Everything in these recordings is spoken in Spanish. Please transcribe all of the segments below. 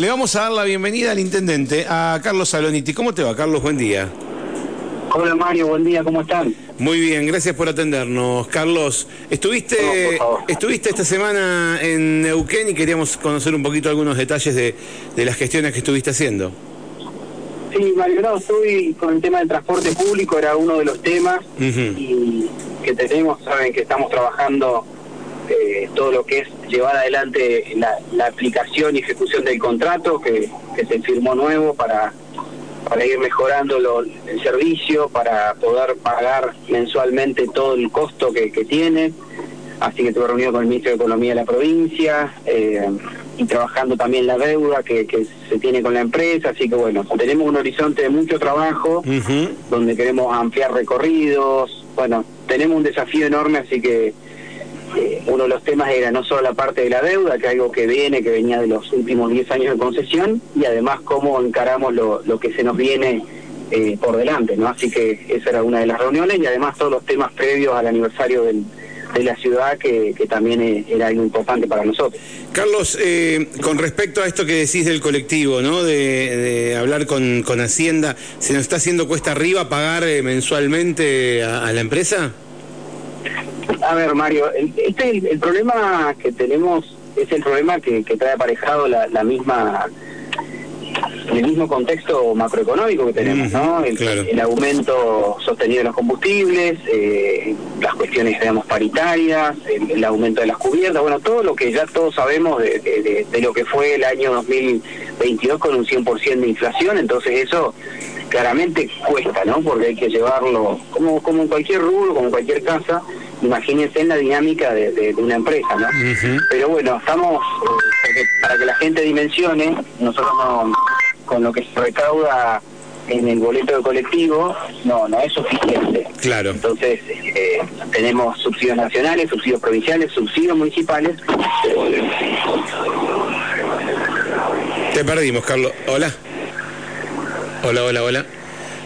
Le vamos a dar la bienvenida al intendente, a Carlos Saloniti. ¿Cómo te va, Carlos? Buen día. Hola Mario, buen día, ¿cómo están? Muy bien, gracias por atendernos. Carlos, estuviste, estuviste esta semana en Neuquén y queríamos conocer un poquito algunos detalles de, las gestiones que estuviste haciendo. Sí, Mario, no, estoy con el tema del transporte público, era uno de los temas y que tenemos, saben que estamos trabajando eh, todo lo que es llevar adelante la, aplicación y ejecución del contrato que, se firmó nuevo para, para ir mejorando el servicio, para poder pagar mensualmente todo el costo que, tiene. Así que estuve reunido con el ministro de Economía de la provincia eh, y trabajando también la deuda que, se tiene con la empresa. Así que bueno, tenemos un horizonte de mucho trabajo donde queremos ampliar recorridos. Bueno, tenemos un desafío enorme, así que uno de los temas era no solo la parte de la deuda, que algo que viene, que venía de los últimos 10 años de concesión, y además cómo encaramos lo, que se nos viene eh, por delante, ¿no? Así que esa era una de las reuniones y además todos los temas previos al aniversario de la ciudad que, también e, era algo importante para nosotros. Carlos, eh, con respecto a esto que decís del colectivo, ¿no? De, hablar con, con, Hacienda, ¿se nos está haciendo cuesta arriba pagar eh, mensualmente a la empresa? A ver, Mario, este el, problema que tenemos es el problema que, trae aparejado la, misma el mismo contexto macroeconómico que tenemos, ¿no? El, aumento sostenido de los combustibles, eh, las cuestiones, digamos, paritarias, el, aumento de las cubiertas, bueno, todo lo que ya todos sabemos de, de lo que fue el año 2022 con un 100% de inflación, entonces eso claramente cuesta, ¿no? Porque hay que llevarlo, como, como en cualquier rubro, como en cualquier casa, imagínense en la dinámica de, una empresa, ¿no? Pero bueno, estamos, eh, para que la gente dimensione, nosotros con lo que se recauda en el boleto de colectivo, no, no es suficiente. Claro. Entonces, eh, tenemos subsidios nacionales, subsidios provinciales, subsidios municipales. Te perdimos, Carlos. Hola. Hola, hola, hola.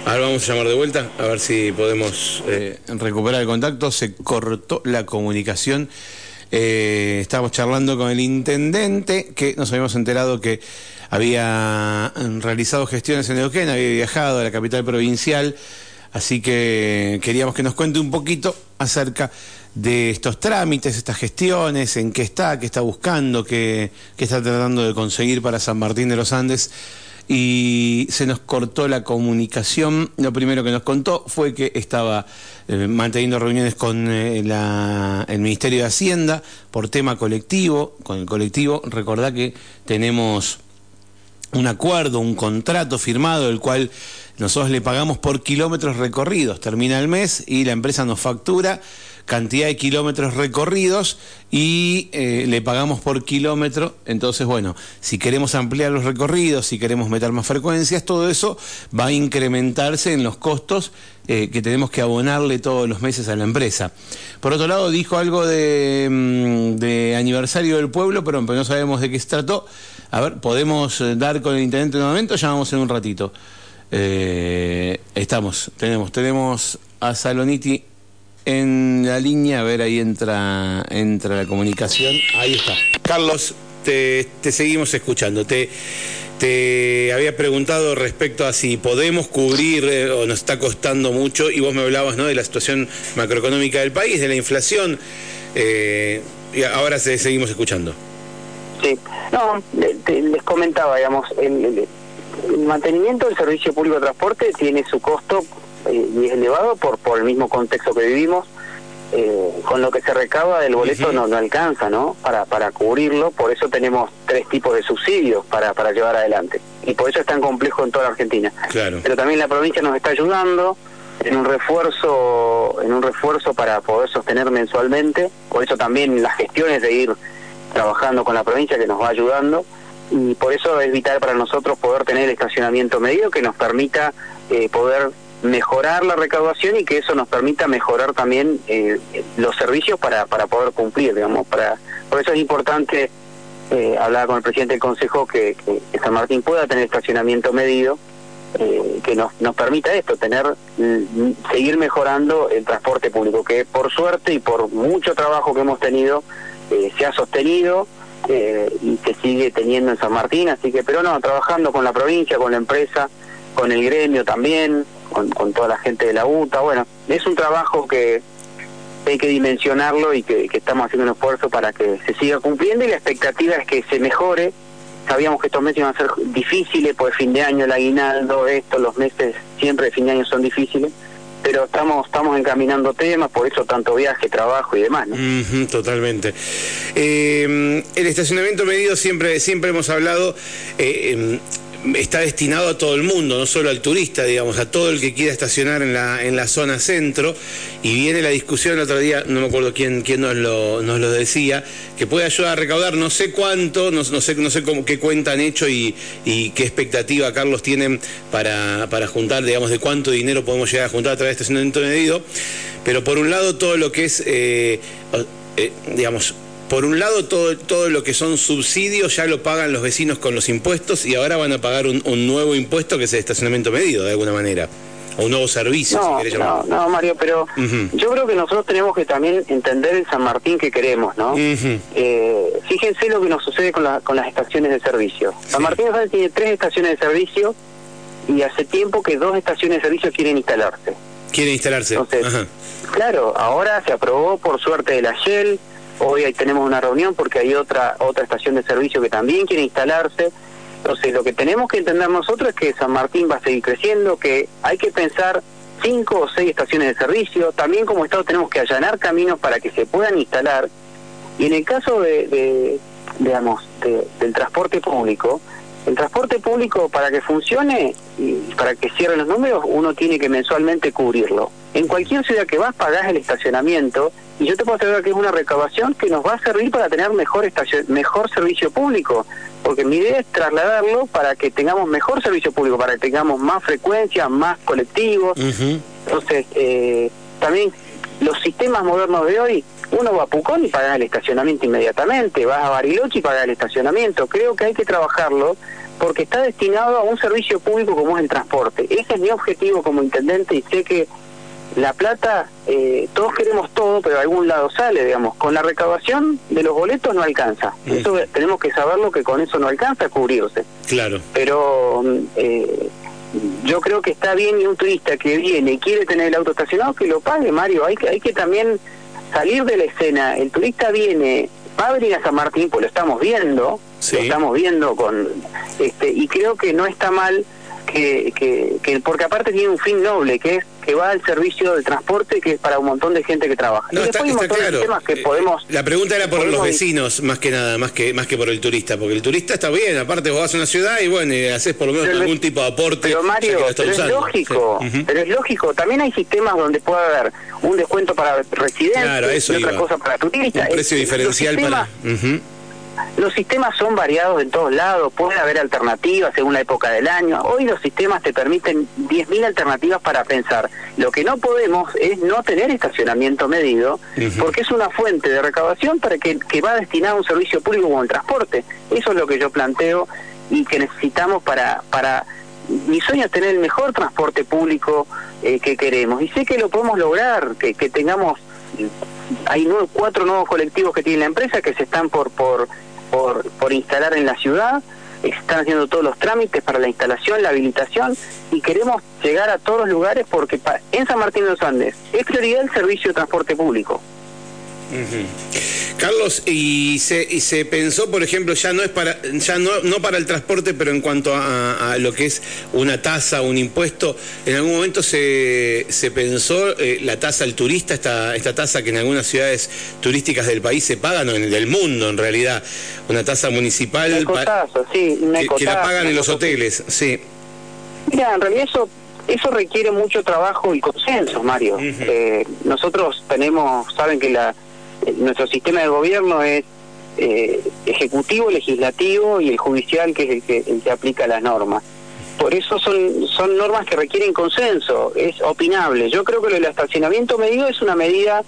Ahora vamos a llamar de vuelta a ver si podemos eh, recuperar el contacto. Se cortó la comunicación. Eh, estábamos charlando con el intendente que nos habíamos enterado que había realizado gestiones en Neuquén, había viajado a la capital provincial, así que queríamos que nos cuente un poquito acerca de estos trámites, estas gestiones, en qué está, qué está buscando, qué está tratando de conseguir para San Martín de los Andes y se nos cortó la comunicación. Lo primero que nos contó fue que estaba eh, manteniendo reuniones con eh, el Ministerio de Hacienda por tema colectivo. Con el colectivo, recordá que tenemos un acuerdo, un contrato firmado, el cual nosotros le pagamos por kilómetros recorridos. Termina el mes y la empresa nos factura cantidad de kilómetros recorridos y eh, le pagamos por kilómetro. Entonces, bueno, si queremos ampliar los recorridos, si queremos meter más frecuencias, todo eso va a incrementarse en los costos eh, que tenemos que abonarle todos los meses a la empresa. Por otro lado, dijo algo de, mm, aniversario del pueblo, pero, no sabemos de qué se trató. A ver, ¿podemos eh, dar con el intendente en un momento? Ya vamos en un ratito. estamos, tenemos, tenemos a Saloniti en la línea, a ver, ahí entra, entra la comunicación. Ahí está. Carlos, te, seguimos escuchando. Te, te había preguntado respecto a si podemos cubrir eh, o nos está costando mucho, y vos me hablabas ¿no? de la situación macroeconómica del país, de la inflación. Eh, y ahora seguimos escuchando. Sí, no, les comentaba, digamos, el, el mantenimiento del servicio público de transporte tiene su costo eh, y es elevado por, por el mismo contexto que vivimos. Eh, con lo que se recaba del boleto no, no alcanza, ¿no? Para, para cubrirlo, por eso tenemos tres tipos de subsidios para, para llevar adelante. Y por eso es tan complejo en toda la Argentina. Claro. Pero también la provincia nos está ayudando en un refuerzo, en un refuerzo para poder sostener mensualmente. Por eso también las gestiones de ir trabajando con la provincia que nos va ayudando. Y por eso es vital para nosotros poder tener estacionamiento medio que nos permita eh, poder mejorar la recaudación y que eso nos permita mejorar también eh, los servicios para, para poder cumplir, digamos. para Por eso es importante eh, hablar con el presidente del Consejo que, San Martín pueda tener estacionamiento medido, eh, que nos, nos permita esto, tener mm, seguir mejorando el transporte público, que por suerte y por mucho trabajo que hemos tenido, se ha sostenido eh, y se sigue teniendo en San Martín, así que, pero no, trabajando con la provincia, con la empresa, con el gremio también, con, con toda la gente de la UTA, bueno, es un trabajo que hay que dimensionarlo y que, estamos haciendo un esfuerzo para que se siga cumpliendo y la expectativa es que se mejore. Sabíamos que estos meses iban a ser difíciles, por fin de año, el aguinaldo, esto, los meses siempre de fin de año son difíciles pero estamos estamos encaminando temas, por eso tanto viaje, trabajo y demás. ¿no? totalmente. Eh, el estacionamiento medido siempre siempre hemos hablado. Eh, em, está destinado a todo el mundo, no solo al turista, digamos, a todo el que quiera estacionar en la, en la zona centro. Y viene la discusión el otro día, no me acuerdo quién, quién nos, lo, nos lo decía, que puede ayudar a recaudar no sé cuánto, no, sé, no sé cómo, qué cuenta han hecho y, y qué expectativa, Carlos, tienen para, para juntar, digamos, de cuánto dinero podemos llegar a juntar a través de estacionamiento medido. Pero por un lado, todo lo que es, eh, eh, digamos, por un lado, todo, todo lo que son subsidios ya lo pagan los vecinos con los impuestos y ahora van a pagar un, nuevo impuesto que es el estacionamiento medido, de alguna manera. O un nuevo servicio, no, si no, no, Mario, pero yo creo que nosotros tenemos que también entender el San Martín que queremos, ¿no? Eh, fíjense lo que nos sucede con, con las estaciones de servicio. San Martín tiene tres estaciones de servicio y hace tiempo que dos estaciones de servicio quieren instalarse. Quieren instalarse. Entonces, claro, ahora se aprobó por suerte de la Shell, Hoy ahí tenemos una reunión porque hay otra otra estación de servicio que también quiere instalarse. Entonces, lo que tenemos que entender nosotros es que San Martín va a seguir creciendo, que hay que pensar cinco o seis estaciones de servicio. También como Estado tenemos que allanar caminos para que se puedan instalar. Y en el caso de, digamos, del transporte público, el transporte público para que funcione y para que cierren los números, uno tiene que mensualmente cubrirlo. En cualquier ciudad que vas pagás el estacionamiento y yo te puedo asegurar que es una recabación que nos va a servir para tener mejor estación, mejor servicio público, porque mi idea es trasladarlo para que tengamos mejor servicio público, para que tengamos más frecuencia, más colectivos. Entonces, eh, también los sistemas modernos de hoy, uno va a Pucón y paga el estacionamiento inmediatamente, vas a Bariloche y paga el estacionamiento. Creo que hay que trabajarlo porque está destinado a un servicio público como es el transporte. Ese es mi objetivo como intendente y sé que la plata, eh, todos queremos todo, pero de algún lado sale, digamos. Con la recaudación de los boletos no alcanza. Eso tenemos que saberlo que con eso no alcanza a cubrirse. Claro. Pero eh, yo creo que está bien y un turista que viene y quiere tener el auto estacionado, que lo pague, Mario. Hay que, hay que también salir de la escena. El turista viene, va a venir a San Martín, pues lo estamos viendo, lo estamos viendo con... este Y creo que no está mal que, que, porque aparte tiene un fin noble, que es que va al servicio de transporte, que es para un montón de gente que trabaja. No, está, claro. que eh, podemos, la pregunta era por los vecinos, más que nada, más que más que por el turista, porque el turista está bien, aparte vos vas a una ciudad y bueno, haces por lo menos algún tipo de aporte. Pero Mario, pero es lógico, pero es lógico, también hay sistemas donde puede haber un descuento para residentes y otra cosa para turistas. Un precio diferencial para... Los sistemas son variados en todos lados, puede haber alternativas según la época del año. Hoy los sistemas te permiten 10.000 alternativas para pensar. Lo que no podemos es no tener estacionamiento medido, porque es una fuente de recaudación para que, que va destinada a un servicio público como el transporte. Eso es lo que yo planteo y que necesitamos para... para mi sueño es tener el mejor transporte público eh, que queremos y sé que lo podemos lograr, que, que tengamos hay cuatro nuevos colectivos que tiene la empresa que se están por por por, por instalar en la ciudad, están haciendo todos los trámites para la instalación, la habilitación y queremos llegar a todos los lugares porque en San Martín de los Andes es prioridad el servicio de transporte público. Carlos, y se, y se pensó, por ejemplo, ya no es para, ya no, no para el transporte, pero en cuanto a, lo que es una tasa, un impuesto, en algún momento se, se pensó eh, la tasa al turista, esta, esta tasa que en algunas ciudades turísticas del país se paga, no, del mundo en realidad, una tasa municipal sí, que, la pagan en los hoteles, sí. Mira, en realidad eso eso requiere mucho trabajo y consenso, Mario. Eh, nosotros tenemos, saben que la nuestro sistema de gobierno es eh, ejecutivo, legislativo y el judicial, que es el que, el que aplica las normas. Por eso son, son normas que requieren consenso, es opinable. Yo creo que el estacionamiento medido es una medida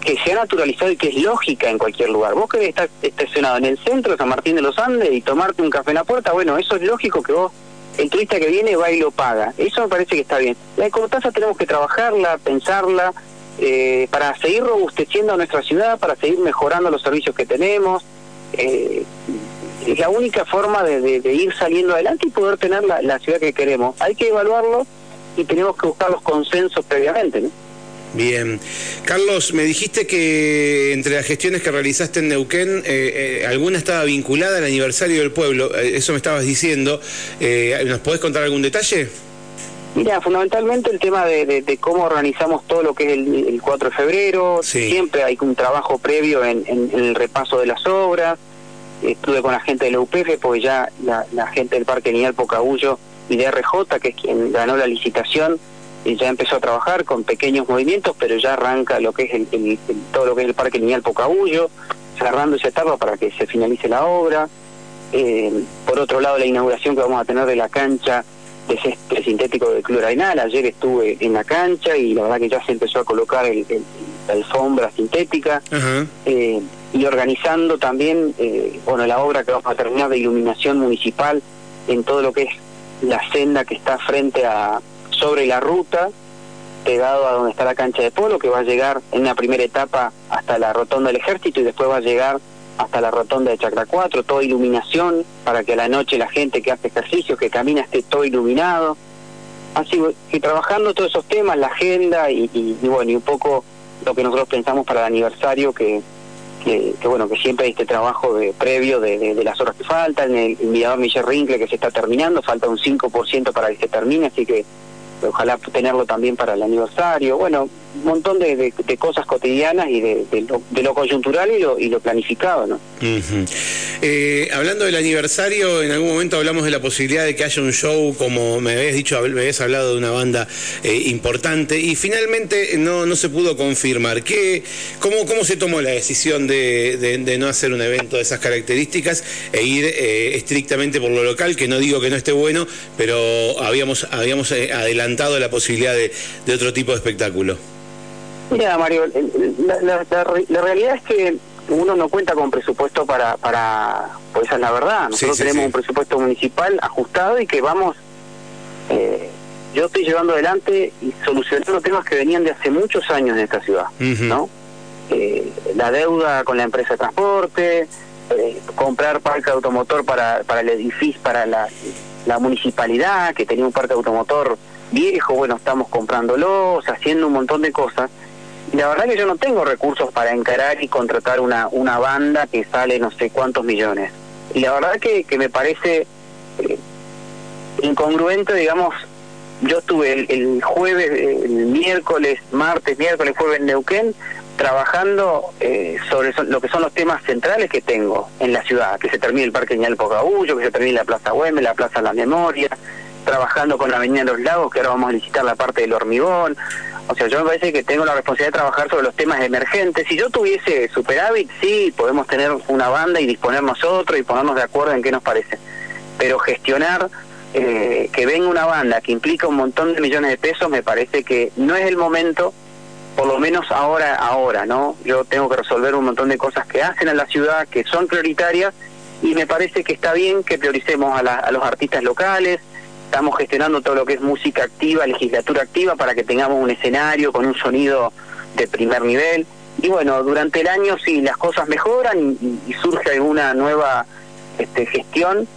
que se ha naturalizado y que es lógica en cualquier lugar. Vos querés estar estacionado en el centro de San Martín de los Andes y tomarte un café en la puerta, bueno, eso es lógico que vos, el turista que viene va y lo paga. Eso me parece que está bien. La ecotasa tenemos que trabajarla, pensarla, eh, para seguir robusteciendo nuestra ciudad, para seguir mejorando los servicios que tenemos. eh, es la única forma de, ir saliendo adelante y poder tener la, ciudad que queremos. Hay que evaluarlo y tenemos que buscar los consensos previamente. ¿no? Bien. Carlos, me dijiste que entre las gestiones que realizaste en Neuquén, eh, eh, alguna estaba vinculada al aniversario del pueblo. Eh, eso me estabas diciendo. ¿Nos podés contar algún detalle? Mira, fundamentalmente el tema de, cómo organizamos todo lo que es el, 4 de febrero. Siempre hay un trabajo previo en, el repaso de las obras. Estuve con la gente de la UPF, porque ya la, gente del Parque Lineal Pocahuyo y de RJ, que es quien ganó la licitación, ya empezó a trabajar con pequeños movimientos, pero ya arranca lo que es el, todo lo que es el Parque Lineal Pocahuyo, cerrando esa etapa para que se finalice la obra. Eh, por otro lado, la inauguración que vamos a tener de la cancha de césped sintético de clorainal. Ayer estuve en la cancha y la verdad que ya se empezó a colocar el, la alfombra sintética. Eh, y organizando también, eh, bueno, la obra que vamos a terminar de iluminación municipal en todo lo que es la senda que está frente a, sobre la ruta, pegado a donde está la cancha de polo, que va a llegar en la primera etapa hasta la rotonda del ejército y después va a llegar hasta la rotonda de Chacra 4, toda iluminación, para que a la noche la gente que hace ejercicio, que camina, esté todo iluminado. Así que trabajando todos esos temas, la agenda y, bueno, y un poco lo que nosotros pensamos para el aniversario, que, que, bueno, que siempre hay este trabajo de, previo de, las horas que faltan, el, el mirador Michel Rinkle que se está terminando, falta un 5% para que se termine, así que ojalá tenerlo también para el aniversario, bueno, un montón de, cosas cotidianas y de, lo, coyuntural y lo, y lo planificado, ¿no? Eh, hablando del aniversario, en algún momento hablamos de la posibilidad de que haya un show, como me habías dicho, me habías hablado de una banda eh, importante y finalmente no, no se pudo confirmar. ¿Qué, cómo, ¿Cómo se tomó la decisión de, no hacer un evento de esas características e ir eh, estrictamente por lo local? Que no digo que no esté bueno, pero habíamos, habíamos adelantado la posibilidad de otro tipo de espectáculo. Mira, Mario, la, realidad es que uno no cuenta con presupuesto para, para pues esa es la verdad. Nosotros tenemos un presupuesto municipal ajustado y que vamos, eh, yo estoy llevando adelante y solucionando temas que venían de hace muchos años en esta ciudad, ¿no? Eh, la deuda con la empresa de transporte, eh, comprar parque automotor para, para el edificio, para la, la municipalidad, que tenía un parque automotor viejo, bueno, estamos comprándolo, haciendo un montón de cosas la verdad que yo no tengo recursos para encarar y contratar una, una banda que sale no sé cuántos millones. Y la verdad que, que me parece eh, incongruente, digamos, yo estuve el, jueves, el miércoles, martes, miércoles, jueves en Neuquén, trabajando eh, sobre lo que son los temas centrales que tengo en la ciudad, que se termine el Parque Ñal Pocahuyo, que se termine la Plaza Güemes, la Plaza La Memoria, trabajando con la Avenida de los Lagos, que ahora vamos a licitar la parte del hormigón, o sea, yo me parece que tengo la responsabilidad de trabajar sobre los temas emergentes. Si yo tuviese superávit, sí, podemos tener una banda y disponer nosotros y ponernos de acuerdo en qué nos parece. Pero gestionar eh, que venga una banda que implica un montón de millones de pesos, me parece que no es el momento, por lo menos ahora, ahora, ¿no? Yo tengo que resolver un montón de cosas que hacen a la ciudad, que son prioritarias, y me parece que está bien que prioricemos a, a los artistas locales, estamos gestionando todo lo que es música activa, legislatura activa, para que tengamos un escenario con un sonido de primer nivel. Y bueno, durante el año si las cosas mejoran y, surge alguna nueva este, gestión,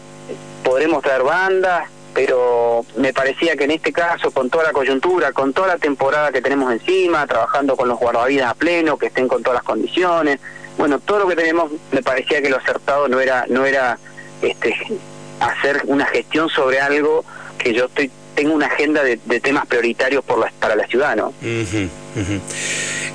podremos traer bandas, pero me parecía que en este caso, con toda la coyuntura, con toda la temporada que tenemos encima, trabajando con los guardavidas a pleno, que estén con todas las condiciones, bueno, todo lo que tenemos, me parecía que lo acertado no era, no era este, hacer una gestión sobre algo que yo estoy tengo una agenda de, temas prioritarios por para la ciudad, ¿no?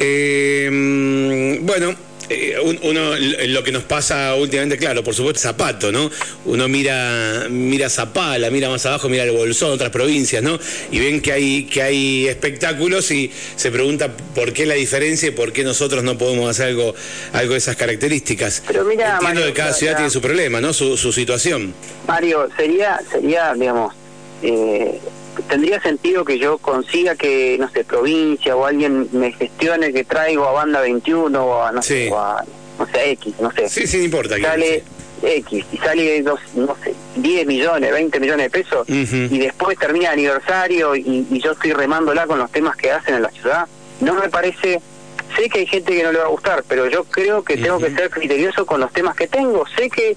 Eh, bueno, eh, uno lo que nos pasa últimamente, claro, por supuesto, Zapato, ¿no? Uno mira mira Zapala, mira más abajo, mira el Bolsón, otras provincias, ¿no? Y ven que hay que hay espectáculos y se pregunta por qué la diferencia y por qué nosotros no podemos hacer algo algo de esas características. Pero mira, Entiendo que cada ciudad tiene su problema, ¿no? Su, su situación. Mario, sería sería, digamos, eh, tendría sentido que yo consiga que, no sé, provincia o alguien me gestione que traigo a Banda 21 o a, no sé, no sé, X, no sé. Sí, sí, no importa. Sale X y sale, dos, no sé, 10 millones, 20 millones de pesos y después termina el aniversario y, y yo estoy remándola con los temas que hacen en la ciudad. No me parece sé que hay gente que no le va a gustar, pero yo creo que tengo que ser criterioso con los temas que tengo. Sé que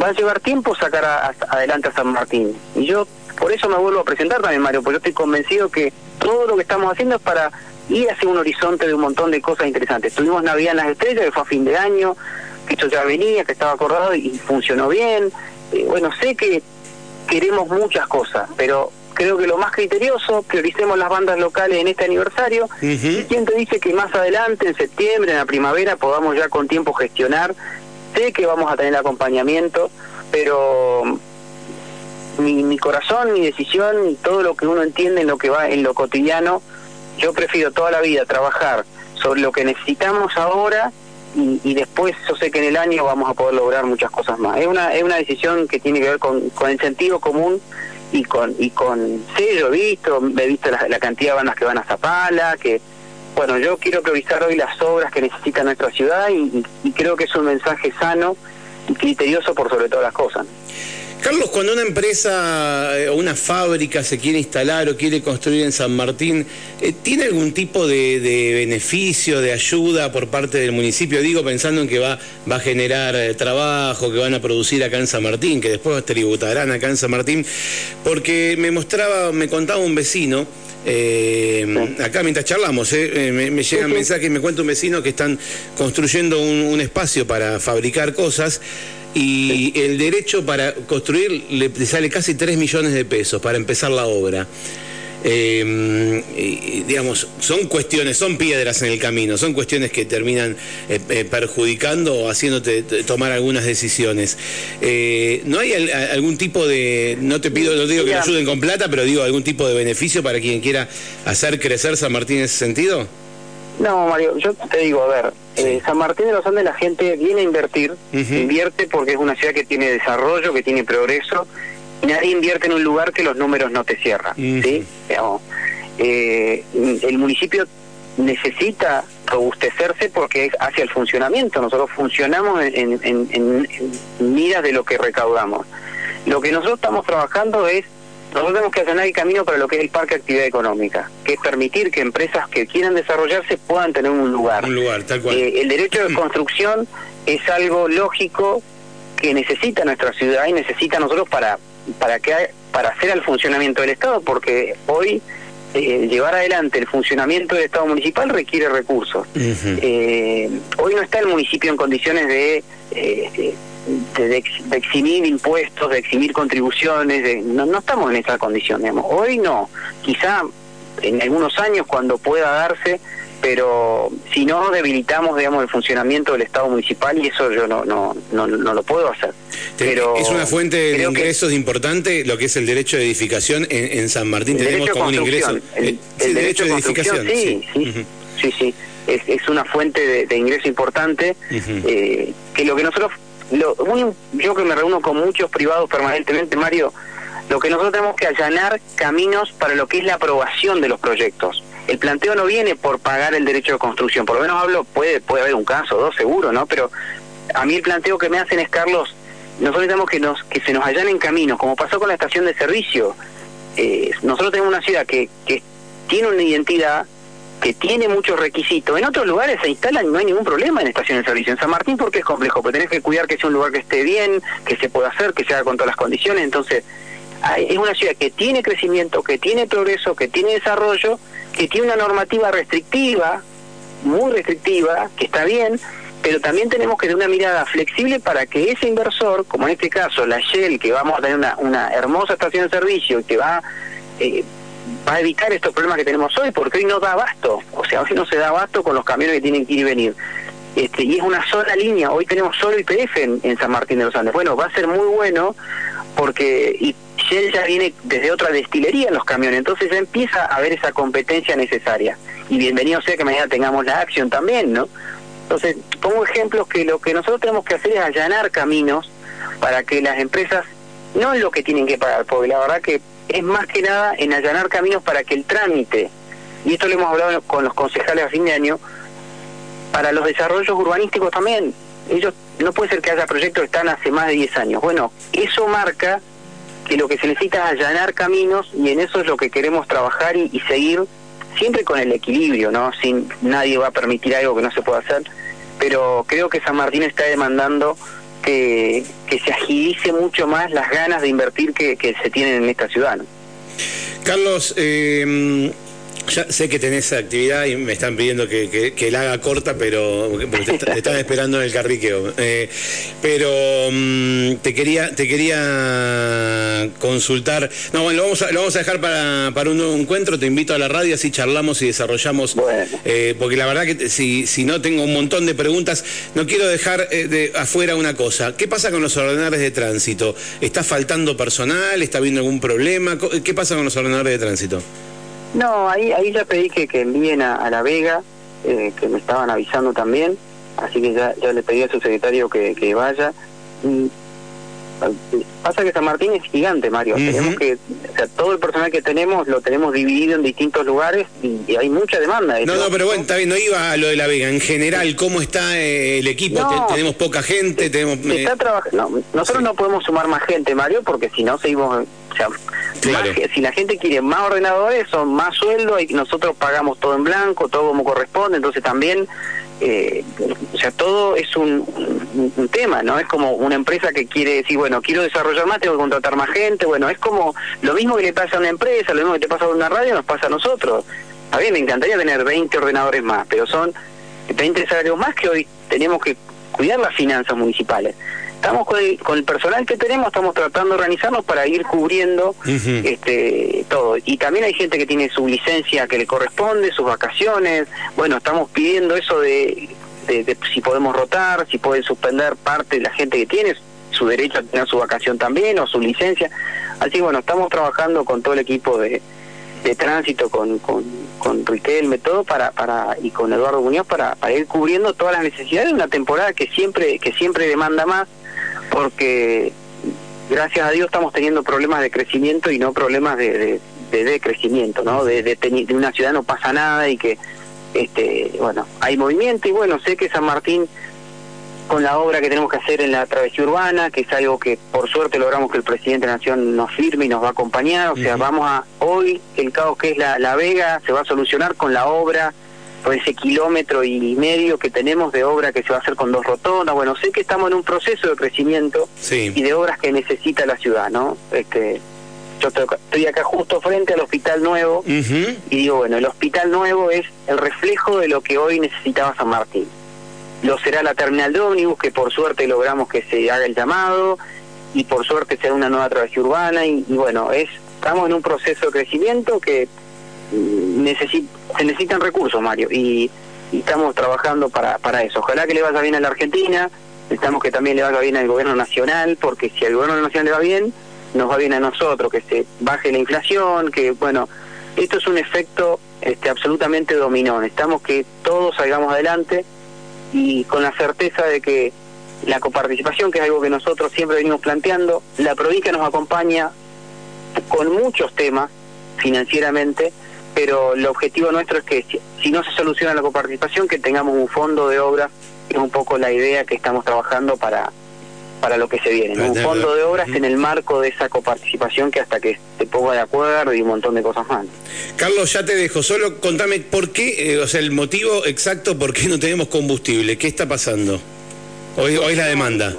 va a llevar tiempo sacar adelante a San Martín. Y yo por eso me vuelvo a presentar también, Mario, porque yo estoy convencido que todo lo que estamos haciendo es para ir hacia un horizonte de un montón de cosas interesantes. Tuvimos Navidad en las Estrellas, que fue a fin de año, que esto ya venía, que estaba acordado y funcionó bien. Eh, bueno, sé que queremos muchas cosas, pero creo que lo más criterioso, prioricemos las bandas locales en este aniversario. ¿Y quién te dice que más adelante, en septiembre, en la primavera, podamos ya con tiempo gestionar? Sé que vamos a tener acompañamiento, pero mi, mi corazón, mi decisión y todo lo que uno entiende en lo que va en lo cotidiano, yo prefiero toda la vida trabajar sobre lo que necesitamos ahora y, después yo sé que en el año vamos a poder lograr muchas cosas más. Es una, es una decisión que tiene que ver con, el sentido común y con, y con, sí, yo he visto, he visto la, cantidad de bandas que van a Zapala, que, bueno, yo quiero priorizar hoy las obras que necesita nuestra ciudad y creo que es un mensaje sano y criterioso por sobre todas las cosas. Carlos, cuando una empresa eh, o una fábrica se quiere instalar o quiere construir en San Martín, eh, ¿tiene algún tipo de, beneficio, de ayuda por parte del municipio? Digo, pensando en que va, va a generar eh, trabajo, que van a producir acá en San Martín, que después tributarán acá en San Martín, porque me mostraba, me contaba un vecino, acá mientras charlamos, me, llegan mensajes me cuenta un vecino que están construyendo un espacio para fabricar cosas y el derecho para construir le, sale casi 3 millones de pesos para empezar la obra. Em, digamos, son cuestiones, son piedras en el camino, son cuestiones que terminan eh, eh, perjudicando o haciéndote tomar algunas decisiones. Eh, ¿No hay algún tipo de, no te pido, no digo que me ayuden con plata, pero digo algún tipo de beneficio para quien quiera hacer crecer San Martín en ese sentido? No, Mario, yo te digo, a ver, eh, San Martín de los Andes la gente viene a invertir, invierte porque es una ciudad que tiene desarrollo, que tiene progreso, y nadie invierte en un lugar que los números no te cierran, ¿sí? Eh, el municipio necesita robustecerse porque es hacia el funcionamiento, nosotros funcionamos en, en, en miras de lo que recaudamos. Lo que nosotros estamos trabajando es nosotros tenemos que allanar el camino para lo que es el parque de actividad económica, que es permitir que empresas que quieran desarrollarse puedan tener un lugar. Un lugar, tal cual. Eh, el derecho de construcción es algo lógico que necesita nuestra ciudad y necesita nosotros para para que para hacer el funcionamiento del Estado, porque hoy eh, llevar adelante el funcionamiento del Estado municipal requiere recursos. Eh, hoy no está el municipio en condiciones de de, eximir impuestos, de eximir contribuciones, de, no, no estamos en esa condición, digamos. Hoy no, quizá en algunos años cuando pueda darse, pero si no debilitamos digamos el funcionamiento del Estado municipal y eso yo no no no, no lo puedo hacer. Pero es una fuente de ingresos importante lo que es el derecho de edificación en, San Martín. Tenemos como un ingreso el, derecho, de, edificación, sí. sí sí, sí, Es, es una fuente de, ingreso importante eh, que lo que nosotros lo, yo que me reúno con muchos privados permanentemente, Mario, lo que nosotros tenemos que allanar caminos para lo que es la aprobación de los proyectos. El planteo no viene por pagar el derecho de construcción, por lo menos hablo, puede, puede haber un caso, dos seguro, ¿no? Pero a mí el planteo que me hacen es, Carlos, nosotros tenemos que, nos, que se nos allanen caminos, como pasó con la estación de servicio. Eh, nosotros tenemos una ciudad que, que tiene una identidad, que tiene muchos requisitos. En otros lugares se instalan y no hay ningún problema en estaciones de servicio. En San Martín porque es complejo, porque tenés que cuidar que sea un lugar que esté bien, que se pueda hacer, que se haga con todas las condiciones. Entonces, es una ciudad que tiene crecimiento, que tiene progreso, que tiene desarrollo, que tiene una normativa restrictiva, muy restrictiva, que está bien, pero también tenemos que tener una mirada flexible para que ese inversor, como en este caso la Shell, que vamos a tener una, una hermosa estación de servicio y que va eh, va a evitar estos problemas que tenemos hoy, porque hoy no da abasto, o sea, hoy no se da abasto con los camiones que tienen que ir y venir. Este, y es una sola línea, hoy tenemos solo IPF en, San Martín de los Andes. Bueno, va a ser muy bueno porque y Shell ya viene desde otra destilería en los camiones, entonces ya empieza a haber esa competencia necesaria. Y bienvenido sea que mañana tengamos la acción también, ¿no? Entonces, pongo ejemplos que lo que nosotros tenemos que hacer es allanar caminos para que las empresas, no es lo que tienen que pagar, porque la verdad que es más que nada en allanar caminos para que el trámite, y esto lo hemos hablado con los concejales a fin de año, para los desarrollos urbanísticos también. Ellos no puede ser que haya proyectos que están hace más de 10 años. Bueno, eso marca que lo que se necesita es allanar caminos y en eso es lo que queremos trabajar y, seguir siempre con el equilibrio, ¿no? Sin nadie va a permitir algo que no se pueda hacer, pero creo que San Martín está demandando que, se agilice mucho más las ganas de invertir que, que se tienen en esta ciudad. Carlos, eh, ya sé que tenés actividad y me están pidiendo que, que, la haga corta, pero te, están esperando en el carriqueo. Eh, pero mm, te quería te quería consultar. No, bueno, lo vamos a, lo vamos a dejar para, para un nuevo encuentro. Te invito a la radio, así charlamos y desarrollamos. Eh, porque la verdad que si, si no tengo un montón de preguntas, no quiero dejar eh, de afuera una cosa. ¿Qué pasa con los ordenadores de tránsito? ¿Está faltando personal? ¿Está habiendo algún problema? ¿Qué pasa con los ordenadores de tránsito? No, ahí ahí ya pedí que, que envíen a, La Vega, eh, que me estaban avisando también, así que ya, ya le pedí a su secretario que, que vaya. Y, pasa que San Martín es gigante, Mario. Tenemos que, o sea, todo el personal que tenemos lo tenemos dividido en distintos lugares y, hay mucha demanda. No, no, pero bueno, está bien, no iba a lo de La Vega. En general, ¿cómo está eh, el equipo? ¿Tenemos poca gente? tenemos está trabajando. nosotros no podemos sumar más gente, Mario, porque si no seguimos si la gente quiere más ordenadores, son más sueldo y nosotros pagamos todo en blanco, todo como corresponde, entonces también, eh, o sea, todo es un, un, tema, ¿no? Es como una empresa que quiere decir, bueno, quiero desarrollar más, tengo que contratar más gente, bueno, es como lo mismo que le pasa a una empresa, lo mismo que te pasa a una radio, nos pasa a nosotros. A mí me encantaría tener 20 ordenadores más, pero son 20 salarios más que hoy tenemos que cuidar las finanzas municipales estamos con el, personal que tenemos, estamos tratando de organizarnos para ir cubriendo este todo. Y también hay gente que tiene su licencia que le corresponde, sus vacaciones. Bueno, estamos pidiendo eso de, de, si podemos rotar, si pueden suspender parte de la gente que tiene su derecho a tener su vacación también o su licencia. Así bueno, estamos trabajando con todo el equipo de, de tránsito, con, con, con Riquelme, todo para, para, y con Eduardo Muñoz para, para ir cubriendo todas las necesidades de una temporada que siempre, que siempre demanda más porque gracias a Dios estamos teniendo problemas de crecimiento y no problemas de, de, decrecimiento, ¿no? De, de, una ciudad no pasa nada y que, este, bueno, hay movimiento y bueno, sé que San Martín con la obra que tenemos que hacer en la travesía urbana, que es algo que por suerte logramos que el presidente de la Nación nos firme y nos va a acompañar, o sea, vamos a, hoy el caos que es la, la Vega se va a solucionar con la obra por ese kilómetro y medio que tenemos de obra que se va a hacer con dos rotondas. Bueno, sé que estamos en un proceso de crecimiento y de obras que necesita la ciudad, ¿no? Este, yo estoy acá justo frente al Hospital Nuevo y digo, bueno, el Hospital Nuevo es el reflejo de lo que hoy necesitaba San Martín. Lo será la terminal de ómnibus, que por suerte logramos que se haga el llamado, y por suerte será una nueva travesía urbana, y, y bueno, es estamos en un proceso de crecimiento que se necesitan recursos, Mario, y, estamos trabajando para, para eso. Ojalá que le vaya bien a la Argentina, necesitamos que también le vaya bien al gobierno nacional, porque si al gobierno nacional le va bien, nos va bien a nosotros, que se baje la inflación, que bueno, esto es un efecto este, absolutamente dominó. Necesitamos que todos salgamos adelante y con la certeza de que la coparticipación, que es algo que nosotros siempre venimos planteando, la provincia nos acompaña con muchos temas financieramente, pero el objetivo nuestro es que si, no se soluciona la coparticipación, que tengamos un fondo de obra, que es un poco la idea que estamos trabajando para para lo que se viene, un fondo de obras en el marco de esa coparticipación que hasta que se ponga de acuerdo y un montón de cosas más. Carlos, ya te dejo, solo contame por qué, eh, o sea, el motivo exacto por qué no tenemos combustible, ¿qué está pasando? Hoy, hoy la demanda.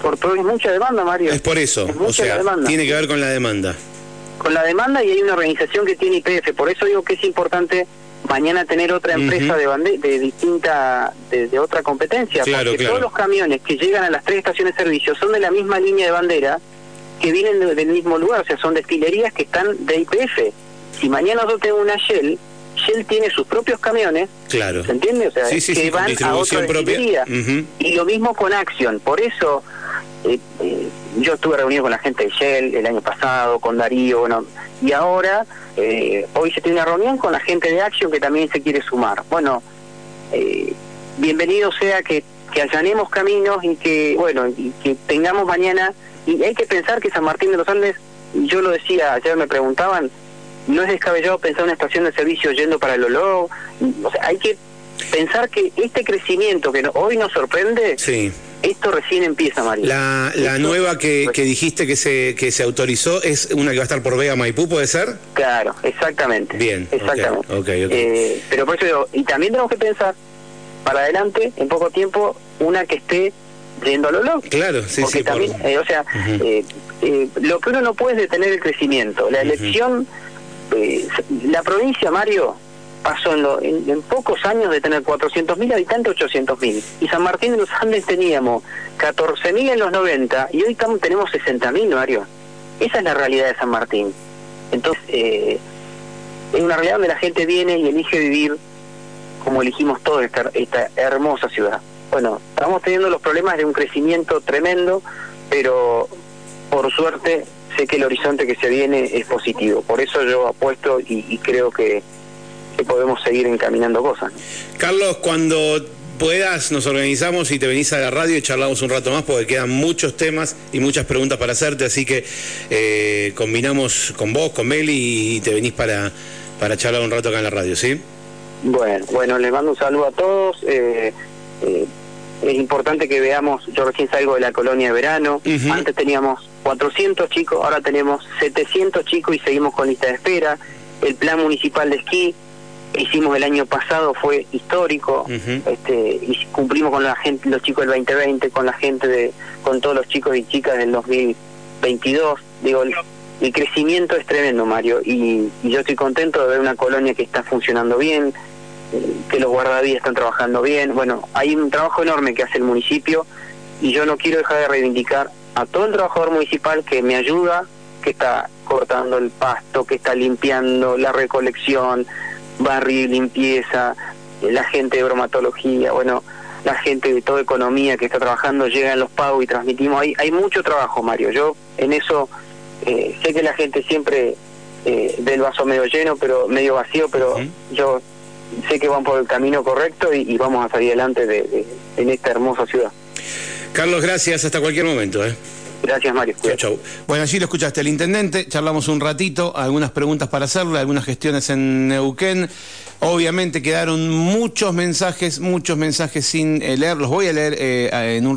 Por todo, hay mucha demanda, Mario. Es por eso, o sea, tiene que ver con la demanda con la demanda y hay una organización que tiene IPF. Por eso digo que es importante mañana tener otra empresa de, de distinta, de, otra competencia. porque todos los camiones que llegan a las tres estaciones de servicio son de la misma línea de bandera que vienen del mismo lugar, o sea, son destilerías que están de IPF. Si mañana yo tengo una Shell, Shell tiene sus propios camiones, claro. ¿se entiende? O sea, que van a otra destilería. Y lo mismo con Action. Por eso yo estuve reunido con la gente de Shell el año pasado, con Darío, bueno, y ahora, eh, hoy se tiene una reunión con la gente de Action que también se quiere sumar. Bueno, bienvenido sea que, allanemos caminos y que, bueno, y que tengamos mañana, y hay que pensar que San Martín de los Andes, yo lo decía, ayer me preguntaban, no es descabellado pensar una estación de servicio yendo para el Oló, o sea, hay que pensar que este crecimiento que hoy nos sorprende, sí Esto recién empieza, Mario. La, la nueva que, que, dijiste que se, que se autorizó es una que va a estar por Vega Maipú, ¿puede ser? Claro, exactamente. Bien. Exactamente. Okay, eh, pero por eso digo, y también tenemos que pensar para adelante, en poco tiempo, una que esté yendo a lo loco. Claro, sí, Porque sí. También, eh, o sea, eh, eh, lo que uno no puede es detener el crecimiento. La elección, eh, la provincia, Mario, pasó en, lo, en, en, pocos años de tener 400.000 habitantes 800.000. Y San Martín de los Andes teníamos 14.000 en los 90 y hoy estamos, tenemos 60.000, Mario. Esa es la realidad de San Martín. Entonces, eh, es una realidad donde la gente viene y elige vivir como elegimos toda esta, esta hermosa ciudad. Bueno, estamos teniendo los problemas de un crecimiento tremendo, pero por suerte sé que el horizonte que se viene es positivo. Por eso yo apuesto y, y creo que, que, podemos seguir encaminando cosas. Carlos, cuando puedas, nos organizamos y te venís a la radio y charlamos un rato más porque quedan muchos temas y muchas preguntas para hacerte, así que eh, combinamos con vos, con Meli y te venís para, para charlar un rato acá en la radio, ¿sí? Bueno, bueno, les mando un saludo a todos. Eh, eh, es importante que veamos, yo recién salgo de la colonia de verano, uh -huh. antes teníamos 400 chicos, ahora tenemos 700 chicos y seguimos con lista de espera. El plan municipal de esquí hicimos el año pasado fue histórico, uh -huh. este, y cumplimos con la gente, los chicos del 2020, con la gente de, con todos los chicos y chicas del 2022. Digo, el, el crecimiento es tremendo, Mario, y, y yo estoy contento de ver una colonia que está funcionando bien, que los guardavías están trabajando bien. Bueno, hay un trabajo enorme que hace el municipio y yo no quiero dejar de reivindicar a todo el trabajador municipal que me ayuda, que está cortando el pasto, que está limpiando la recolección, barrio y limpieza, la gente de bromatología, bueno, la gente de toda economía que está trabajando, llegan los pagos y transmitimos. Hay, hay mucho trabajo, Mario. Yo en eso eh, sé que la gente siempre eh, del vaso medio lleno, pero medio vacío, pero -huh. yo sé que van por el camino correcto y, y vamos a salir adelante de, de, en esta hermosa ciudad. Carlos, gracias. Hasta cualquier momento. ¿eh? Gracias, Mario. Chau, chau. Bueno, allí lo escuchaste el intendente, charlamos un ratito, algunas preguntas para hacerle, algunas gestiones en Neuquén. Obviamente quedaron muchos mensajes, muchos mensajes sin leer, los voy a leer eh, en un